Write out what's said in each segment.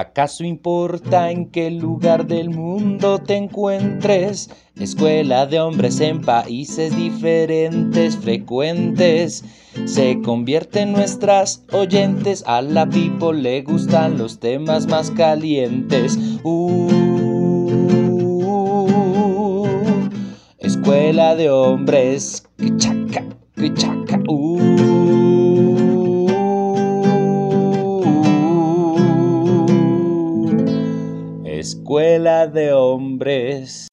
¿Acaso importa en qué lugar del mundo te encuentres? Escuela de hombres en países diferentes, frecuentes. Se convierten nuestras oyentes. A la people le gustan los temas más calientes. Uh, escuela de hombres. Chaca, chaca, uh. Escuela de hombres.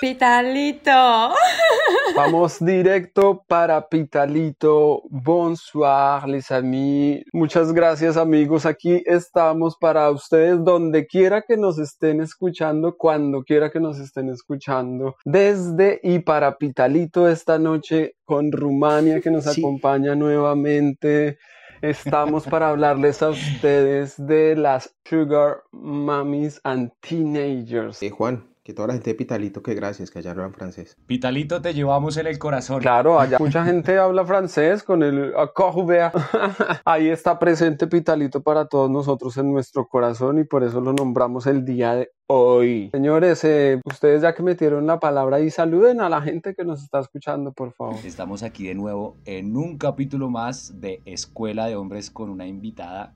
Pitalito. Vamos directo para Pitalito. Bonsoir, les amis. Muchas gracias, amigos. Aquí estamos para ustedes donde quiera que nos estén escuchando, cuando quiera que nos estén escuchando. Desde y para Pitalito esta noche con Rumania que nos Sí. acompaña nuevamente. Estamos para hablarles a ustedes de las Sugar Mummies and Teenagers. Juan, que toda la gente de Pitalito, que gracias, que allá hablan francés. Pitalito, te llevamos en el corazón. Claro, allá mucha gente habla francés con el accorvea. Ahí está presente Pitalito para todos nosotros en nuestro corazón y por eso lo nombramos el día de hoy. Señores, eh, ustedes ya que metieron la palabra y saluden a la gente que nos está escuchando, por favor. Estamos aquí de nuevo en un capítulo más de Escuela de Hombres con una invitada.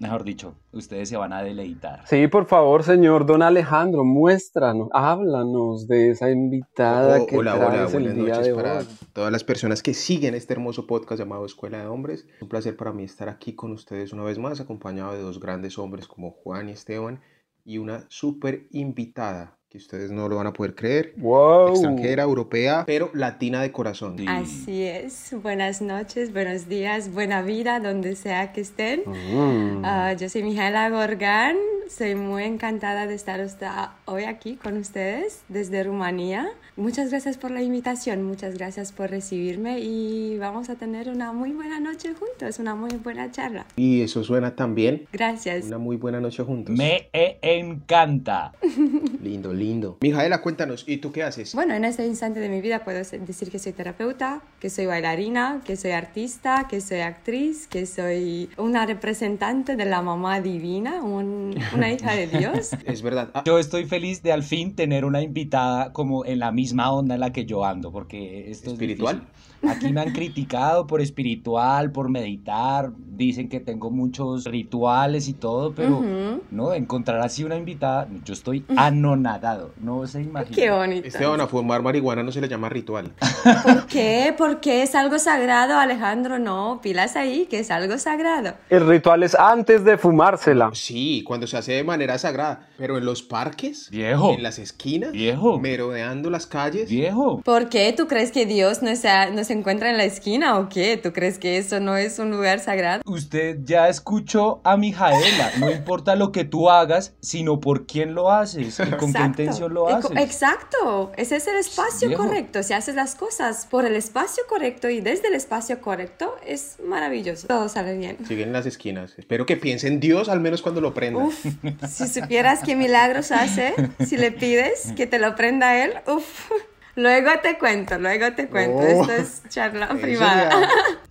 Mejor dicho, ustedes se van a deleitar. Sí, por favor, señor Don Alejandro, muéstranos, háblanos de esa invitada Oh, que hola, hola, el buenas día noches de para hoy. todas las personas que siguen este hermoso podcast llamado Escuela de Hombres. Es un placer para mí estar aquí con ustedes una vez más, acompañado de dos grandes hombres como Juan y Esteban y una súper invitada que ustedes no lo van a poder creer. Wow. Extranjera, europea, pero latina de corazón. Sí. Así es. Buenas noches, buenos días, buena vida, donde sea que estén. Mm. Ah, yo soy Mijaela Gorgán. Soy muy encantada de estar hoy aquí con ustedes desde Rumanía. Muchas gracias por la invitación, muchas gracias por recibirme y vamos a tener una muy buena noche juntos, una muy buena charla. Y eso suena también. Gracias. Una muy buena noche juntos. Me encanta. Lindo, lindo. Mijaela, cuéntanos, ¿y tú qué haces? Bueno, en este instante de mi vida puedo decir que soy terapeuta, que soy bailarina, que soy artista, que soy actriz, que soy una representante de la mamá divina, un- una hija de Dios. Es verdad. Ah, Yo estoy feliz de al fin tener una invitada como en la misma onda en la que yo ando, porque esto ¿Espiritual? es. Aquí me han criticado por espiritual, por meditar, dicen que tengo muchos rituales y todo, pero no, encontrar así una invitada, yo estoy anonadado, no se imagina. Qué bonito. Esteban, a fumar marihuana no se le llama ritual. ¿Por qué? Porque es algo sagrado, Alejandro. No, pilas ahí, que es algo sagrado. El ritual es antes de fumársela. Sí, cuando se hace de manera sagrada, pero en los parques, Viejo. en las esquinas, Viejo. merodeando las calles. Viejo, ¿Por qué? ¿Tú crees que Dios no, sea- no se encuentra en la esquina o qué? ¿Tú crees que eso no es un lugar sagrado? usted ya escuchó a Mijaela, no importa lo que tú hagas, sino por quién lo haces y con qué Exacto. intención lo haces. Exacto, ese es el espacio Viejo. correcto. Si haces las cosas por el espacio correcto y desde el espacio correcto, es maravilloso. Todo sale bien. Siguen en las esquinas. Espero que piense en Dios al menos cuando lo prenda. Uf, si supieras qué milagros hace, si le pides que te lo prenda él, uf. Luego te cuento, luego te cuento. Oh, Esto es charla privada.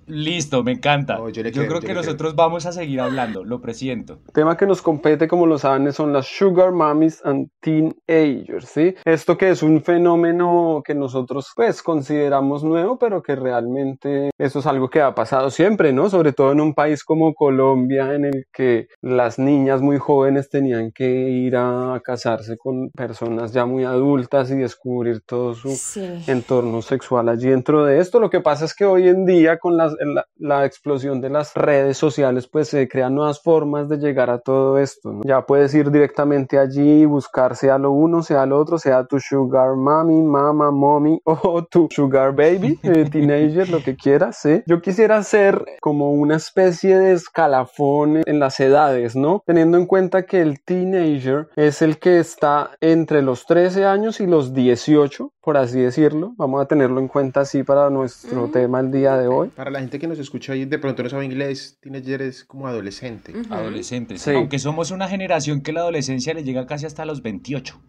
Listo, me encanta. No, yo le yo creo, creo yo que le nosotros vamos a seguir hablando, lo presiento. tema que nos compete, como lo saben, son las Sugar Mummies and Teenagers, ¿sí? Esto que es un fenómeno que nosotros, pues, consideramos nuevo, pero que realmente eso es algo que ha pasado siempre, ¿no? Sobre todo en un país como Colombia, en el que las niñas muy jóvenes tenían que ir a casarse con personas ya muy adultas y descubrir todo su Sí. entorno sexual allí dentro de esto. Lo que pasa es que hoy en día con la, la explosión de las redes sociales pues se crean nuevas formas de llegar a todo esto. ¿no? Ya puedes ir directamente allí y buscar sea lo uno, sea lo otro, sea tu sugar mami, mama, mommy o tu sugar baby, eh, teenager, lo que quieras. Yo quisiera hacer como una especie de escalafón en las edades, ¿no? Teniendo en cuenta que el teenager es el que está entre los 13 años y los 18, por así decirlo. Vamos a tenerlo en cuenta así para nuestro Mm. tema el día de hoy. Para la gente que nos escucha y de pronto no sabe inglés, teenager es como adolescente. Ujú. Adolescentes. Sí. Aunque somos una generación que la adolescencia le llega casi hasta los 28.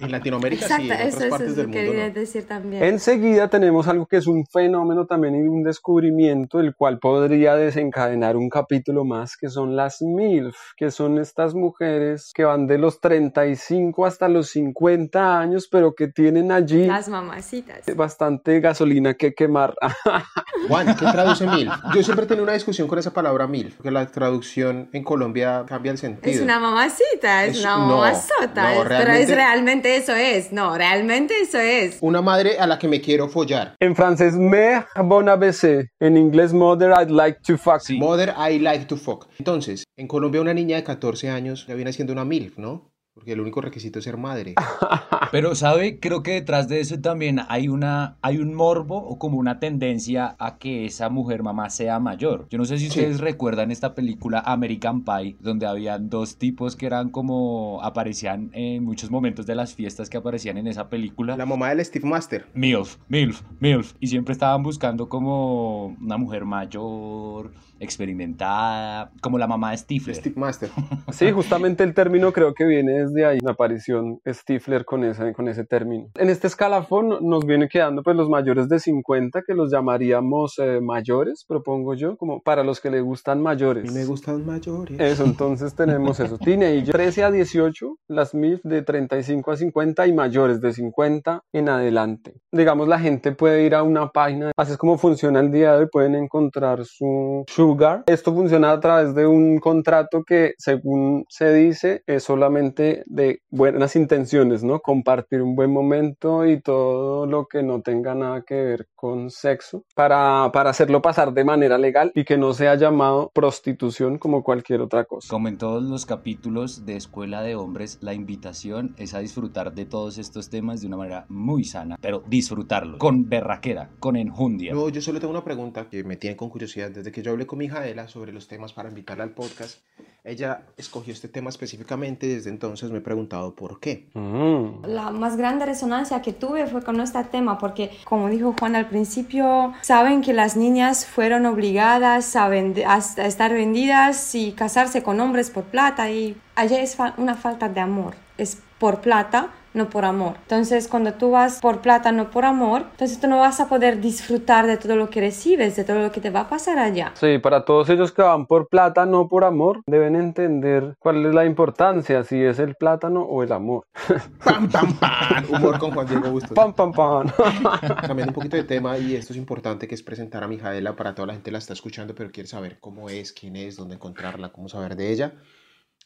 En Latinoamérica Exacto, sí, en eso, otras eso partes es del lo mundo que quería no. decir también. Enseguida tenemos algo que es un fenómeno también y un descubrimiento, el cual podría desencadenar un capítulo más, que son las MILF, que son estas mujeres que van de los 35 hasta los 50 años, pero que tienen allí Las mamacitas. bastante gasolina que quemar. Juan, ¿qué traduce mil? Yo siempre tengo una discusión con esa palabra mil, porque la traducción en Colombia cambia el sentido. Es una mamacita, es, Es- una no, mamazota, no, es- pero realmente- es realmente eso es, no, realmente eso es. Una madre a la que me quiero follar. En francés, mère bon ABC. En inglés, mother I'd like to fuck. Sí. Mother, I like to fuck. Entonces, en Colombia una niña de 14 años ya viene siendo una MILF, ¿no? Porque el único requisito es ser madre. Pero, ¿sabe? Creo que detrás de eso también hay una, hay un morbo o como una tendencia a que esa mujer mamá sea mayor. Yo no sé si Sí. ustedes recuerdan esta película American Pie, donde habían dos tipos que eran como, aparecían en muchos momentos de las fiestas que aparecían en esa película. La mamá del Steve Master. MILF, MILF, MILF. Y siempre estaban buscando como una mujer mayor, experimentada, como la mamá de Stifler. Steve Master. Sí, justamente el término creo que viene desde ahí, la aparición Stifler con ese, con ese término. En este escalafón nos viene quedando pues los mayores de 50 que los llamaríamos eh, mayores, propongo yo, como para los que le gustan mayores. mí me gustan mayores. Eso, entonces tenemos eso. Teenager, 13 a 18, las MILF de 35 a 50 y mayores de 50 en adelante. Digamos, la gente puede ir a una página, así es como funciona el día de hoy, pueden encontrar su sugar. Esto funciona a través de un contrato que, según se dice, es solamente de buenas intenciones, ¿no? Compartir un buen momento y todo lo que no tenga nada que ver con sexo para, para hacerlo pasar de manera legal y que no sea llamado prostitución como cualquier otra cosa. Como en todos los capítulos de Escuela de Hombres, la invitación es a disfrutar de todos estos temas de una manera muy sana, pero disfrutarlos con berraquera, con enjundia. No, yo solo tengo una pregunta que me tiene con curiosidad. Desde que yo hablé con mi hija Ela sobre los temas para invitarla al podcast, ella escogió este tema específicamente y desde entonces me he preguntado por qué. Mm. La más grande resonancia que tuve fue con este tema porque, como dijo Juan al principio, saben que las niñas fueron obligadas a, a est- a estar vendidas y casarse con hombres por plata y allá es fa- una falta de amor, es por plata, no por amor. Entonces, cuando tú vas por plata, no por amor, entonces tú no vas a poder disfrutar de todo lo que recibes, de todo lo que te va a pasar allá. Sí, para todos ellos que van por plata, no por amor, deben entender cuál es la importancia, si es el plátano o el amor. ¡Pam, pam, pam! Humor con Juan Diego Bustos. Pam, pam, pam. Cambiando un poquito de tema, y esto es importante, que es presentar a Mijaela para toda la gente que la está escuchando, pero quiere saber cómo es, quién es, dónde encontrarla, cómo saber de ella.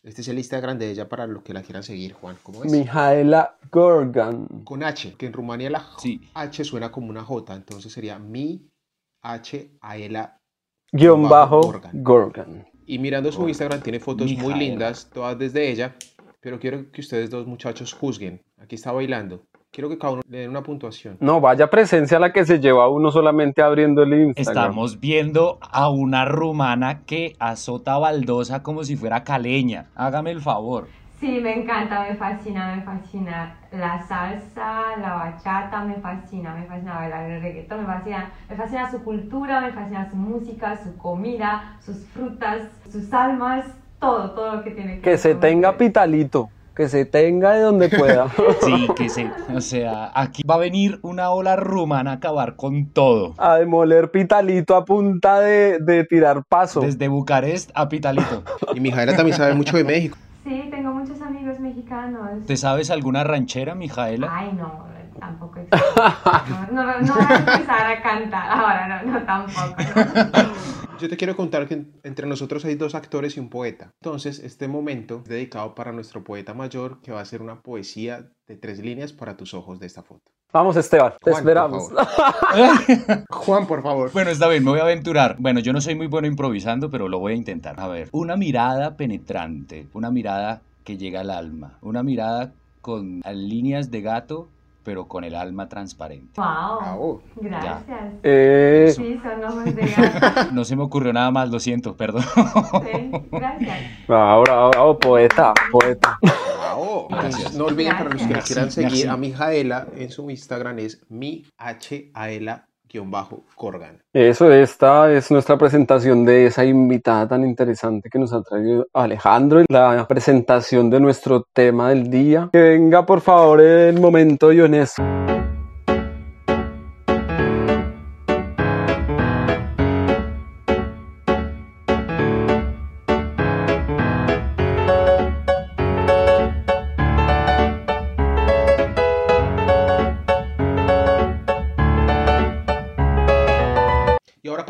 Este es el Instagram de ella para los que la quieran seguir, Juan. ¿Cómo es? Mijaela Gorgan. Con H, que en Rumania la Sí. H suena como una J, entonces sería mi H a Ela. Guión bajo Gorgan. Gorgan. Y mirando su Instagram tiene fotos muy lindas, todas desde ella, pero quiero que ustedes dos muchachos juzguen. Aquí está bailando. Quiero que cada uno le den una puntuación. No, vaya presencia la que se lleva uno solamente abriendo el Instagram. Estamos viendo a una rumana que azota baldosa como si fuera caleña. Hágame el favor. Sí, me encanta, me fascina, me fascina la salsa, la bachata, me fascina, me fascina bailar el reggaetón, me fascina, me fascina su cultura, me fascina su música, su comida, sus frutas, sus almas, todo, todo lo que tiene que Que se tenga pitalito. Que se tenga de donde pueda. Sí, que se. O sea, aquí va a venir una ola rumana a acabar con todo. a demoler pitalito a punta de, de tirar paso. Desde Bucarest a Pitalito. Y Mijaela también sabe mucho de México. Sí, tengo muchos amigos mexicanos. ¿Te sabes alguna ranchera, Mijaela? Ay, no, tampoco es... No, no, no voy a empezar a cantar ahora, no, no tampoco. Yo te quiero contar que entre nosotros hay dos actores y un poeta. Entonces, este momento es dedicado para nuestro poeta mayor, que va a hacer una poesía de tres líneas para tus ojos de esta foto. Vamos, Esteban, te Juan, por esperamos. Juan, por favor. Bueno, está bien, me voy a aventurar. Bueno, yo no soy muy bueno improvisando, pero lo voy a intentar. A ver, una mirada penetrante, una mirada que llega al alma, una mirada con líneas de gato, pero con el alma transparente. Ah, Wow, oh. gracias. Eh, Sí, son ojos de gato. No se me ocurrió nada más, lo siento, perdón. Sí, gracias. bravo, bravo, bravo, poeta, poeta. Oh, no olviden para los que quieran seguir a mi Jaela en su Instagram es mi H-A-L-A bajo Corgan. Eso, esta es nuestra presentación de esa invitada tan interesante que nos ha traído Alejandro, la presentación de nuestro tema del día. Que venga por favor el momento Ionesco.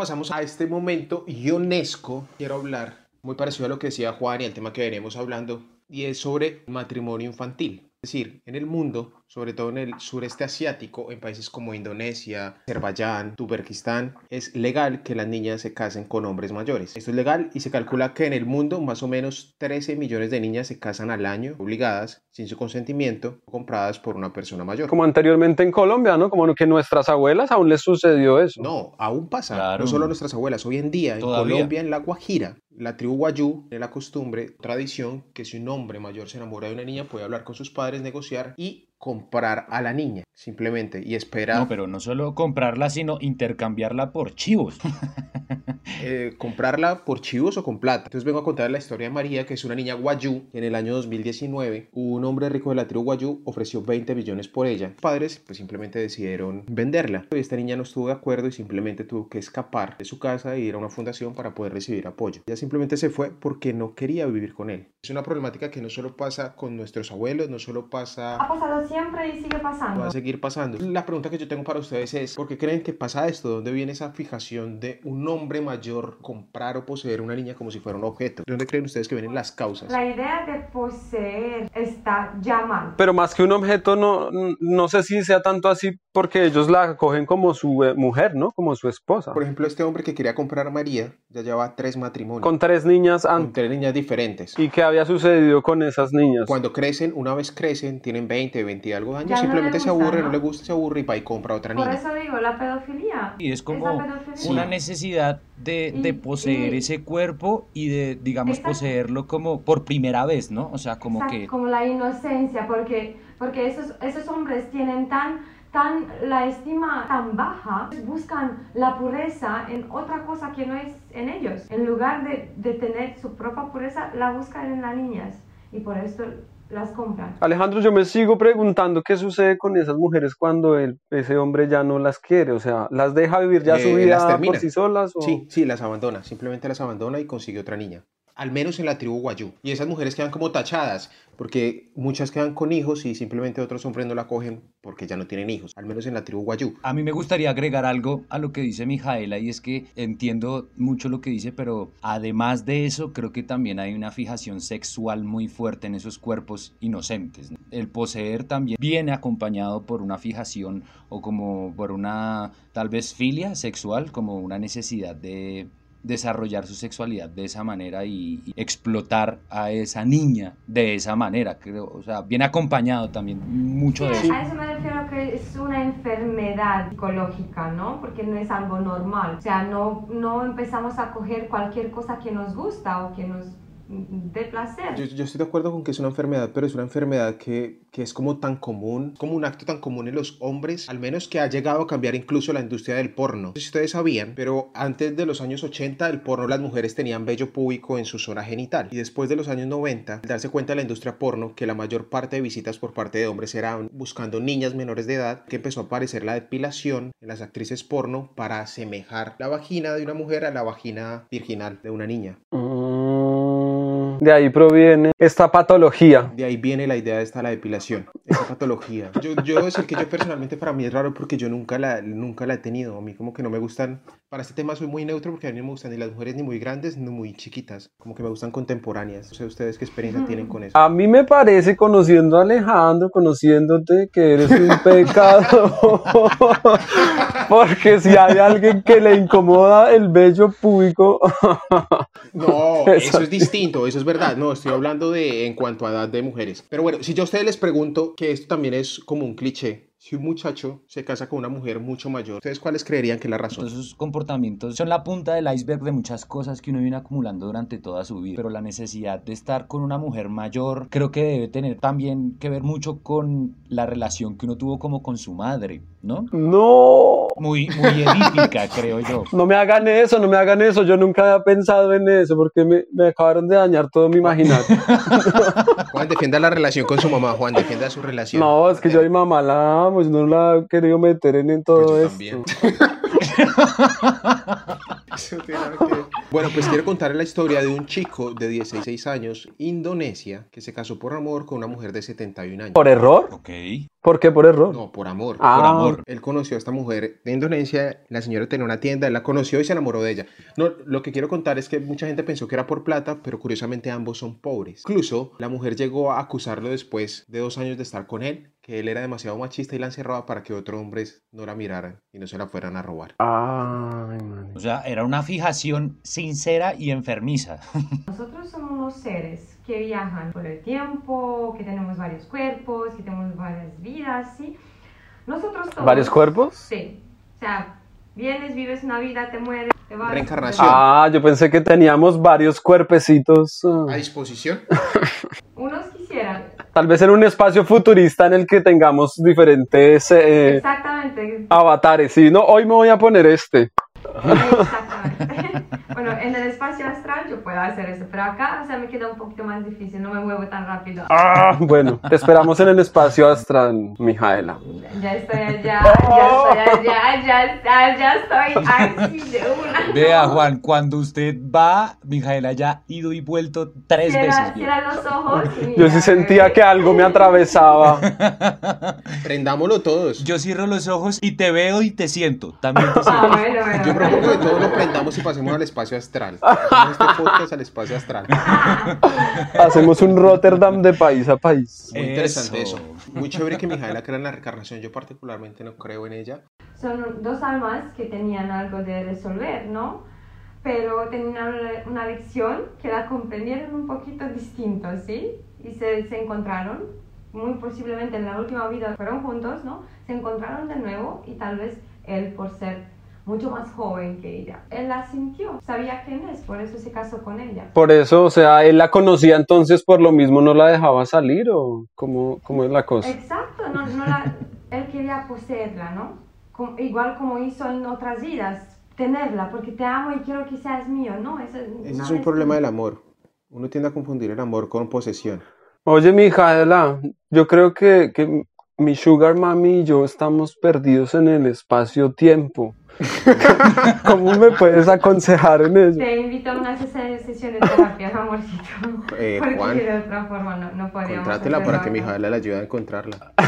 Pasamos a este momento ionesco. Quiero hablar muy parecido a lo que decía Juan y el tema que venimos hablando, y es sobre matrimonio infantil. Es decir, en el mundo sobre todo en el sureste asiático, en países como Indonesia, Azerbaiyán, Turkmenistán, es legal que las niñas se casen con hombres mayores. Esto es legal y se calcula que en el mundo más o menos 13 millones de niñas se casan al año, obligadas, sin su consentimiento, compradas por una persona mayor. Como anteriormente en Colombia, ¿no? Como que nuestras abuelas aún les sucedió eso. No, aún pasa. No solo a nuestras abuelas. Hoy en día, en Colombia, en La Guajira, la tribu Guayú tiene la costumbre, tradición, que si un hombre mayor se enamora de una niña, puede hablar con sus padres, negociar y comprar a la niña, simplemente, y esperar. No, pero no solo comprarla, sino intercambiarla por chivos. Eh, comprarla por chivos o con plata. Entonces vengo a contar la historia de María, que es una niña guayú. En el año 2019, un hombre rico de la tribu guayú ofreció 20 millones por ella. Los padres, pues simplemente decidieron venderla. Esta niña no estuvo de acuerdo y simplemente tuvo que escapar de su casa e ir a una fundación para poder recibir apoyo. Ella simplemente se fue porque no quería vivir con él. Es una problemática que no solo pasa con nuestros abuelos, no solo pasa... Ha pasado siempre y sigue pasando. Va a seguir pasando. La pregunta que yo tengo para ustedes es, ¿por qué creen que pasa esto? ¿Dónde viene esa fijación de un hombre mayor comprar o poseer una niña como si fuera un objeto? ¿De dónde creen ustedes que vienen las causas? La idea de poseer está ya mal. Pero más que un objeto, no, no sé si sea tanto así porque ellos la cogen como su eh, mujer, ¿no? Como su esposa. Por ejemplo, este hombre que quería comprar a María ya lleva tres matrimonios. Con tres niñas antes. Con tres niñas diferentes. ¿Y qué había sucedido con esas niñas? Cuando crecen, una vez crecen, tienen 20, 20 y algo de años, simplemente se aburre, ¿no? le gusta, se aburre y va y compra otra niña. Por eso digo, la pedofilia. Y es como una necesidad de, de poseer ese cuerpo y de, digamos, poseerlo como por primera vez, ¿no? O sea, como que... Como la inocencia, porque, porque esos, esos hombres tienen tan tan, la estima tan baja, buscan la pureza en otra cosa que no es en ellos. En lugar de, de tener su propia pureza, la buscan en las niñas y por eso las compran. Alejandro, yo me sigo preguntando qué sucede con esas mujeres cuando el, ese hombre ya no las quiere, o sea, ¿las deja vivir ya su eh, vida por sí solas? O... Sí, sí, las abandona, simplemente las abandona y consigue otra niña al menos en la tribu Guayú. Y esas mujeres quedan como tachadas, porque muchas quedan con hijos y simplemente otros hombres no la cogen porque ya no tienen hijos, al menos en la tribu Guayú. A mí me gustaría agregar algo a lo que dice Mijaela y es que entiendo mucho lo que dice, pero además de eso creo que también hay una fijación sexual muy fuerte en esos cuerpos inocentes. El poseer también viene acompañado por una fijación o como por una tal vez filia sexual, como una necesidad de desarrollar su sexualidad de esa manera y, explotar a esa niña de esa manera. Creo, o sea, viene acompañado también mucho de eso. A eso me refiero que es una enfermedad psicológica, ¿no? Porque no es algo normal. O sea, no, no empezamos a coger cualquier cosa que nos gusta o que nos de placer. Yo, yo, estoy de acuerdo con que es una enfermedad, pero es una enfermedad que, que, es como tan común, como un acto tan común en los hombres, al menos que ha llegado a cambiar incluso la industria del porno. No sé si ustedes sabían, pero antes de los años 80 el porno las mujeres tenían vello público en su zona genital y después de los años 90 al darse cuenta la industria porno que la mayor parte de visitas por parte de hombres eran buscando niñas menores de edad, que empezó a aparecer la depilación en las actrices porno para asemejar la vagina de una mujer a la vagina virginal de una niña. De ahí proviene esta patología. De ahí viene la idea de esta la depilación, esta patología. Yo, yo decir que yo personalmente para mí es raro porque yo nunca la, nunca la he tenido. A mí como que no me gustan, para este tema soy muy neutro porque a mí no me gustan ni las mujeres ni muy grandes ni muy chiquitas. Como que me gustan contemporáneas. No sé ustedes qué experiencia tienen con eso. A mí me parece, conociendo a Alejandro, conociéndote, que eres un pecado. porque si hay alguien que le incomoda el vello público... no, eso es distinto, eso es verdad, no, estoy hablando de en cuanto a edad de mujeres. Pero bueno, si yo a ustedes les pregunto, que esto también es como un cliché, si un muchacho se casa con una mujer mucho mayor, ¿ustedes cuáles creerían que es la razón? Esos comportamientos son la punta del iceberg de muchas cosas que uno viene acumulando durante toda su vida, pero la necesidad de estar con una mujer mayor creo que debe tener también que ver mucho con la relación que uno tuvo como con su madre, ¿no? No. Muy, muy edípica, creo yo. No me hagan eso, no me hagan eso. Yo nunca había pensado en eso porque me, me acabaron de dañar todo mi imaginario. Juan, defienda la relación con su mamá, Juan, defienda su relación. No, es que yo a mi mamá la amo, yo no la he querido meter en, en todo Pues yo esto. también. Bueno, pues quiero contar la historia de un chico de 16 años, Indonesia, que se casó por amor con una mujer de 71 años. ¿Por error? Ok. ¿Por qué por error? No, por amor. Ah. Por amor. Él conoció a esta mujer de Indonesia, la señora tenía una tienda, él la conoció y se enamoró de ella. No, lo que quiero contar es que mucha gente pensó que era por plata, pero curiosamente ambos son pobres. Incluso la mujer llegó a acusarlo después de dos años de estar con él, que él era demasiado machista y la encerraba para que otros hombres no la miraran y no se la fueran a robar. Ay. O sea, era una fijación sincera y enfermiza. Nosotros somos unos seres que viajan por el tiempo, que tenemos varios cuerpos, que tenemos varias vidas, ¿sí? Nosotros todos... ¿Varios cuerpos? Sí. O sea, vienes, vives una vida, te mueres, te vas... Reencarnación. Ah, yo pensé que teníamos varios cuerpecitos. ¿A disposición? Tal vez en un espacio futurista en el que tengamos diferentes eh, Exactamente. avatares. Sí, no, hoy me voy a poner este. Exactamente. bueno, en el espacio puedo hacer eso, pero acá, o sea, me queda un poquito más difícil, no me muevo tan rápido. Ah, bueno, te esperamos en el espacio astral, Mijaela. Ya estoy allá, ya estoy allá, ya, ya, ya estoy aquí de una. Vea, Juan, cuando usted va, Mijaela ya ha ido y vuelto tres Cierra, veces. cierra los ojos y Yo mira, sí sentía que algo me atravesaba. Prendámoslo todos. Yo cierro los ojos y te veo y te siento. También te Ah, siento. bueno, bueno. Yo propongo que todos lo prendamos y pasemos al espacio astral. Este podcast al espacio astral. Hacemos un Rotterdam de país a país. Muy interesante eso. Eso. Muy chévere que Mijaela crea en la reencarnación. Yo particularmente no creo en ella. Son dos almas que tenían algo de resolver, ¿no? Pero tenían una, una lección que la comprendieron un poquito distinto, ¿sí? Y se, se encontraron, muy posiblemente en la última vida fueron juntos, ¿no? Se encontraron de nuevo y tal vez él, por ser mucho más joven que ella, él la sintió, sabía quién es, por eso se casó con ella. Por eso, o sea, él la conocía entonces por lo mismo no la dejaba salir o cómo, cómo es la cosa. Exacto, no, no la- él quería poseerla, ¿no? Igual como hizo en otras vidas, tenerla, porque te amo y quiero que seas mío, ¿no? Eso, Ese es un problema del amor. Uno tiende a confundir el amor con posesión. Oye, Mijaela, yo creo que, que mi sugar mami y yo estamos perdidos en el espacio-tiempo. ¿Cómo me puedes aconsejar en eso? Te invito a una ses- sesión de terapia, amorcito. Eh, porque Juan, de otra forma no, no podríamos Contrátela para que. Mijaela le ayude a encontrarla.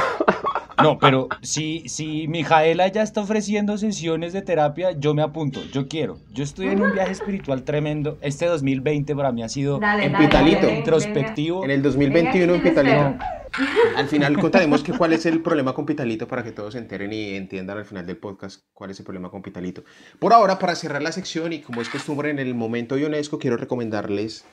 No, pero si, si Mijaela ya está ofreciendo sesiones de terapia, yo me apunto, yo quiero. Yo estoy en un viaje espiritual tremendo. Este 2020 para mí ha sido Dale, En dale, Pitalito. dale, introspectivo. En el venga. 2021 en Pitalito. Al final contaremos que cuál es el problema con Pitalito para que todos se enteren y entiendan al final del podcast cuál es el problema con Pitalito. Por ahora, para cerrar la sección y como es costumbre en el momento de UNESCO, quiero recomendarles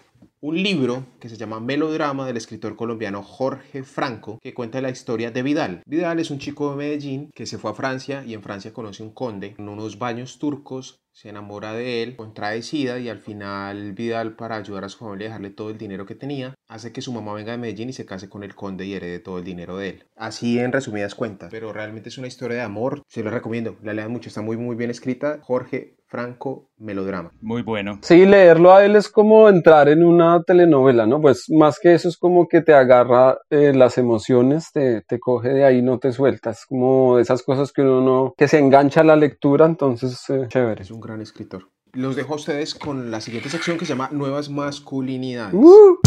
un libro que se llama Melodrama del escritor colombiano Jorge Franco, que cuenta la historia de Vidal. Vidal es un chico de Medellín que se fue a Francia y en Francia conoce un conde en unos baños turcos. Se enamora de él, contrae sida y al final Vidal, para ayudar a su familia y dejarle todo el dinero que tenía, hace que su mamá venga de Medellín y se case con el conde y herede todo el dinero de él. Así en resumidas cuentas. Pero realmente es una historia de amor. Se lo recomiendo. La lean mucho. Está muy, muy bien escrita. Jorge Franco, Melodrama. Muy bueno. Sí, leerlo a él es como entrar en una telenovela, ¿no? Pues más que eso es como que te agarra eh, las emociones, te, te coge de ahí, no te sueltas, como esas cosas que uno no, que se engancha a la lectura, entonces, eh, chévere. Es un gran escritor. Los dejo a ustedes con la siguiente sección que se llama Nuevas Masculinidades. Uh.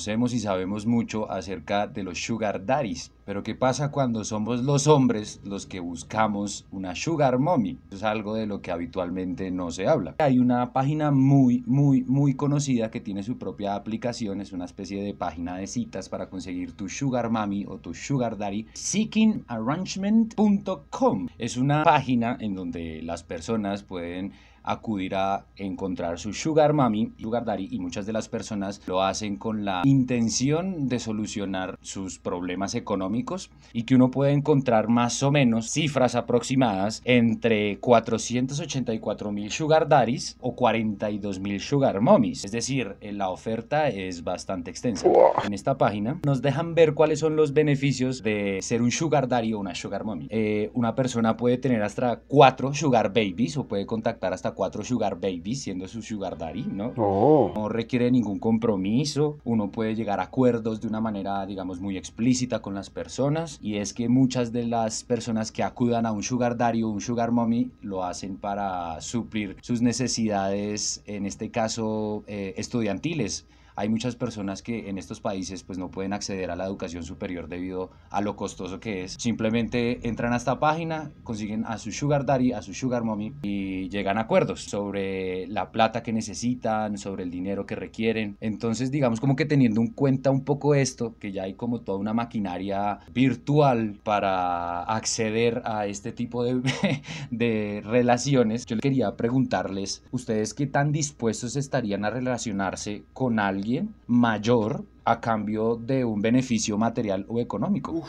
Conocemos y sabemos mucho acerca de los sugar daddies. Pero ¿qué pasa cuando somos los hombres los que buscamos una sugar mommy? es algo de lo que habitualmente no se habla. Hay una página muy, muy, muy conocida que tiene su propia aplicación. Es una especie de página de citas para conseguir tu sugar mommy o tu sugar daddy. Seekingarrangement.com es una página en donde las personas pueden acudir a encontrar su sugar mami, sugar daddy y muchas de las personas lo hacen con la intención de solucionar sus problemas económicos y que uno puede encontrar más o menos cifras aproximadas entre 484 mil sugar daddies o 42 mil sugar mommies. Es decir, la oferta es bastante extensa. En esta página nos dejan ver cuáles son los beneficios de ser un sugar daddy o una sugar mommy. Eh, una persona puede tener hasta cuatro sugar babies o puede contactar hasta cuatro sugar babies siendo su sugar daddy, ¿no? Oh. No requiere ningún compromiso, uno puede llegar a acuerdos de una manera, digamos, muy explícita con las personas y es que muchas de las personas que acudan a un sugar daddy o un sugar mommy lo hacen para suplir sus necesidades, en este caso, eh, estudiantiles hay muchas personas que en estos países pues no pueden acceder a la educación superior debido a lo costoso que es. Simplemente entran a esta página, consiguen a su sugar daddy, a su sugar mommy y llegan a acuerdos sobre la plata que necesitan, sobre el dinero que requieren. Entonces digamos como que teniendo en cuenta un poco esto, que ya hay como toda una maquinaria virtual para acceder a este tipo de, de relaciones, yo quería preguntarles, ¿ustedes qué tan dispuestos estarían a relacionarse con alguien? Mayor a cambio de un beneficio material o económico.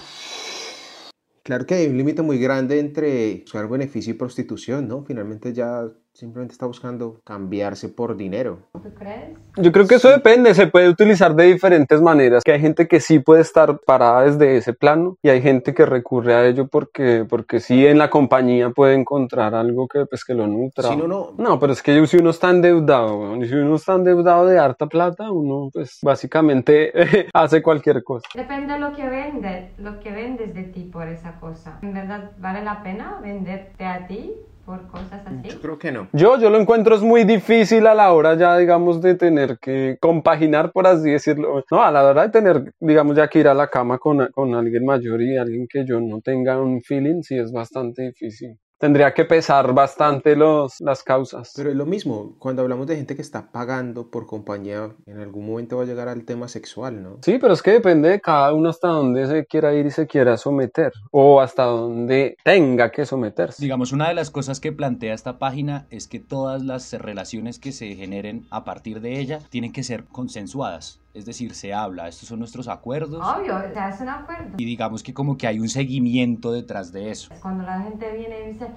Claro que hay un límite muy grande entre buscar beneficio y prostitución, ¿no? Finalmente ya simplemente está buscando cambiarse por dinero. ¿Tú crees? Yo creo que eso depende, se puede utilizar de diferentes maneras, que hay gente que sí puede estar parada desde ese plano y hay gente que recurre a ello porque, porque sí en la compañía puede encontrar algo que, pues, que lo nutra. Si no, no. No, pero es que si uno está endeudado, si uno está endeudado de harta plata, uno pues básicamente hace cualquier cosa. Depende de lo que vendes, lo que vendes de ti por esa cosa. ¿En verdad vale la pena venderte a ti por cosas así? Yo creo que no. Yo, yo lo encuentro es muy difícil a la hora ya, digamos, de tener que compaginar, por así decirlo. No, a la hora de tener, digamos, ya que ir a la cama con, con alguien mayor y alguien que yo no tenga un feeling, sí es bastante difícil. Tendría que pesar bastante los, las causas. Pero es lo mismo, cuando hablamos de gente que está pagando por compañía, en algún momento va a llegar al tema sexual, ¿no? Sí, pero es que depende de cada uno hasta dónde se quiera ir y se quiera someter, o hasta dónde tenga que someterse. Digamos, una de las cosas que plantea esta página es que todas las relaciones que se generen a partir de ella tienen que ser consensuadas. Es decir, se habla, estos son nuestros acuerdos Obvio, se hace un acuerdo. y digamos que como que hay un seguimiento detrás de eso. Cuando la gente viene y dice,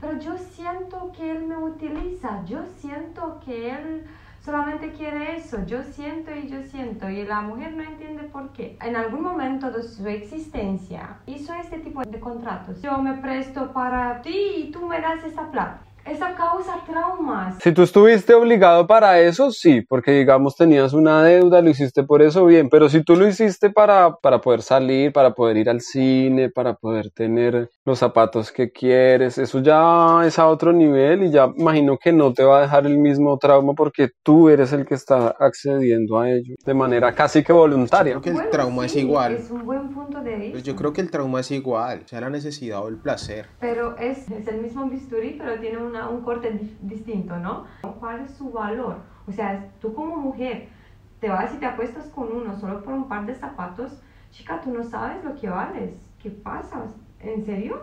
pero yo siento que él me utiliza, yo siento que él solamente quiere eso, yo siento y yo siento, y la mujer no entiende por qué. En algún momento de su existencia hizo este tipo de contratos. Yo me presto para ti y tú me das esa plata. Esa causa traumas. Si tú estuviste obligado para eso, sí, porque digamos tenías una deuda, lo hiciste por eso, bien, pero si tú lo hiciste para, para poder salir, para poder ir al cine, para poder tener los zapatos que quieres, eso ya es a otro nivel y ya imagino que no te va a dejar el mismo trauma porque tú eres el que está accediendo a ello de manera casi que voluntaria. Creo que el Bueno, trauma sí, es igual. Es un buen punto de vista. Pues yo creo que el trauma es igual, sea la necesidad o el placer. Pero es, es el mismo bisturí, pero tiene un corte di- distinto, ¿no? ¿Cuál es su valor? O sea, tú como mujer te vas y te apuestas con uno solo por un par de zapatos. Chica, tú no sabes lo que vales. ¿Qué pasa? ¿En serio?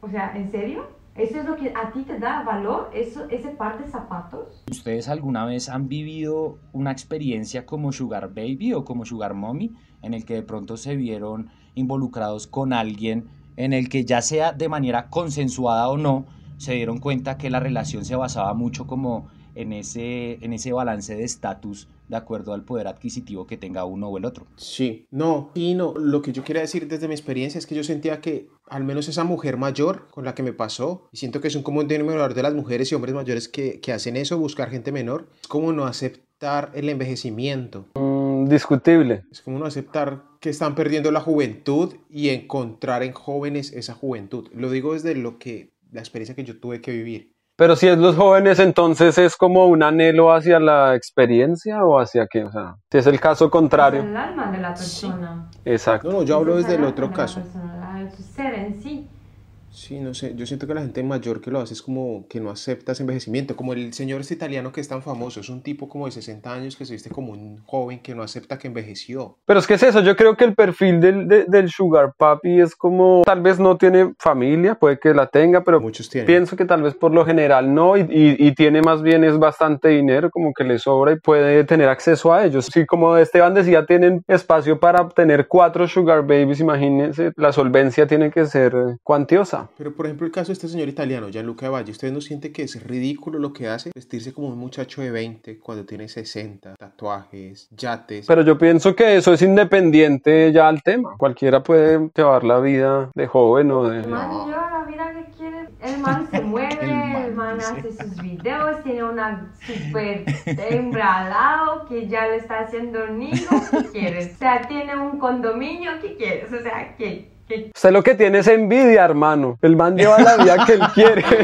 O sea, ¿en serio? ¿Eso es lo que a ti te da valor? ¿Eso, ¿Ese par de zapatos? ¿Ustedes alguna vez han vivido una experiencia como Sugar Baby o como Sugar Mommy en el que de pronto se vieron involucrados con alguien en el que ya sea de manera consensuada o no, se dieron cuenta que la relación se basaba mucho como en ese, en ese balance de estatus de acuerdo al poder adquisitivo que tenga uno o el otro? Sí, no, y no. Lo que yo quería decir desde mi experiencia es que yo sentía que al menos esa mujer mayor con la que me pasó, y siento que es un común denominador de las mujeres y hombres mayores que, que hacen eso, buscar gente menor, es como no aceptar el envejecimiento. Mm, discutible. Es como no aceptar que están perdiendo la juventud y encontrar en jóvenes esa juventud. Lo digo desde lo que la experiencia que yo tuve que vivir. Pero si es los jóvenes, entonces es como un anhelo hacia la experiencia o hacia qué, o sea, si es el caso contrario. El alma de la persona. Exacto. No, no, yo hablo Es desde el otro de la caso. persona, la- ser en sí. Sí, no sé, yo siento que la gente mayor que lo hace es como que no acepta ese envejecimiento, como el señor este italiano que es tan famoso, es un tipo como de 60 años que se viste como un joven que no acepta que envejeció. Pero es que es eso, yo creo que el perfil del, de- del Sugar Papi es como, tal vez no tiene familia, puede que la tenga, pero Muchos tienen. pienso que tal vez por lo general no, y, y- y tiene más bien es bastante dinero, como que le sobra y puede tener acceso a ellos. Sí, como Esteban decía, tienen espacio para obtener cuatro Sugar Babies, imagínense, la solvencia tiene que ser eh, Pero por ejemplo el caso de este señor italiano, Gianluca Valle, ¿ustedes no sienten que es ridículo lo que hace? Vestirse como un muchacho de 20 cuando tiene 60, tatuajes, yates. Pero yo pienso que eso es independiente ya al tema. Cualquiera puede llevar la vida de joven o de... El man lleva la vida que quiere. El man se mueve, El man el man hace sus videos, tiene una super hembra al lado que ya le está haciendo nido. ¿Qué quieres? O sea, tiene un condominio. ¿Qué quieres? O sea, ¿qué? Usted lo que tiene es envidia, hermano. El man lleva la vida que él quiere.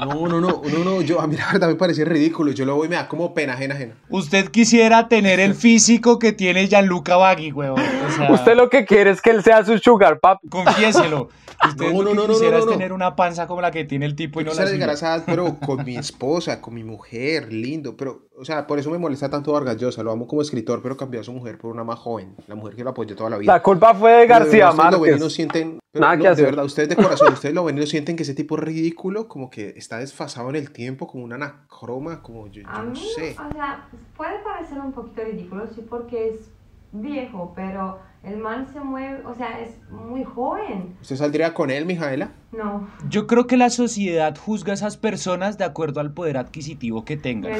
No, no, no, no, no, yo a mí la verdad me parece ridículo, yo lo voy y me da como pena ajena ajena. Usted quisiera tener el físico que tiene Gianluca Bagui, huevón. O sea, Usted lo que quiere es que él sea su sugar papi. confiéselo. Usted No, lo no, no, no, quisiera no, no. tener una panza como la que tiene el tipo y no la quisiera llegar a suya. esa edad, pero con mi esposa, con mi mujer, lindo, pero, o sea, por eso me molesta tanto Vargas Llosa, lo amo como escritor, pero cambió a su mujer por una más joven, la mujer que lo apoyó toda la vida. La culpa fue de Pero García verdad, ustedes lo ven y no Márquez. sienten, pero Nada no, que de hacer. verdad, ustedes de corazón, ustedes lo ven y no sienten que ese tipo es ridículo, como que está desfasado en el tiempo, como una anacroma, como yo, A yo no mí, sé. o sea, puede parecer un poquito ridículo, sí, porque es viejo, pero el man se mueve, o sea, es muy joven. ¿Usted saldría con él, Mijaela? No, Yo creo que la sociedad juzga a esas personas de acuerdo al poder adquisitivo que tengan.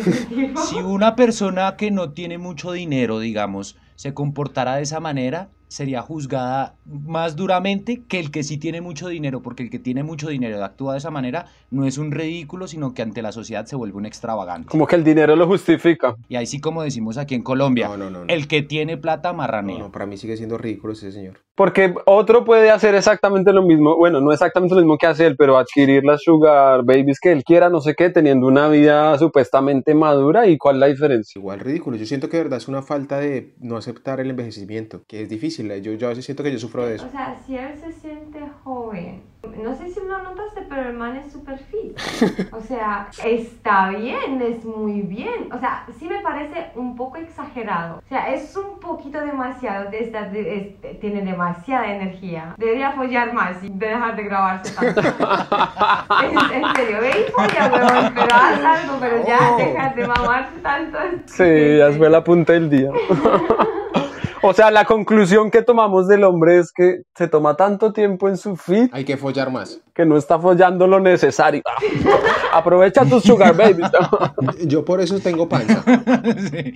Si una persona que no tiene mucho dinero, digamos, se comportara de esa manera, sería juzgada más duramente que el que sí tiene mucho dinero, porque el que tiene mucho dinero y actúa de esa manera no es un ridículo, sino que ante la sociedad se vuelve un extravagante. Como que el dinero lo justifica. Y ahí sí, como decimos aquí en Colombia, No, no, no, no. el que tiene plata marranea. No, no, para mí sigue siendo ridículo ese señor. Porque otro puede hacer exactamente lo mismo, bueno, no exactamente lo mismo que hace él, pero adquirir las sugar babies que él quiera, no sé qué, teniendo una vida supuestamente madura. ¿Y cuál es la diferencia? Igual ridículo. Yo siento que de verdad es una falta de no aceptar el envejecimiento, que es difícil. ¿eh? Yo, yo a veces siento que yo sufro de eso. O sea, si él se siente joven, no sé si lo notaste, pero el man es super fit. O sea, está bien, es muy bien. O sea, sí me parece un poco exagerado. O sea, es un poquito demasiado, de esta- de- es- tiene demasiada energía. Debería follar más y dejar de grabarse tanto. en, en serio, ve y folla, pero haz algo, pero ya No. deja de mamarse tanto. Sí, ya fue la punta del día. o sea, la conclusión que tomamos del hombre es que se toma tanto tiempo en su feed Hay que follar más. que no está follando lo necesario. Aprovecha tus sugar babies. Yo por eso tengo panza. Sí.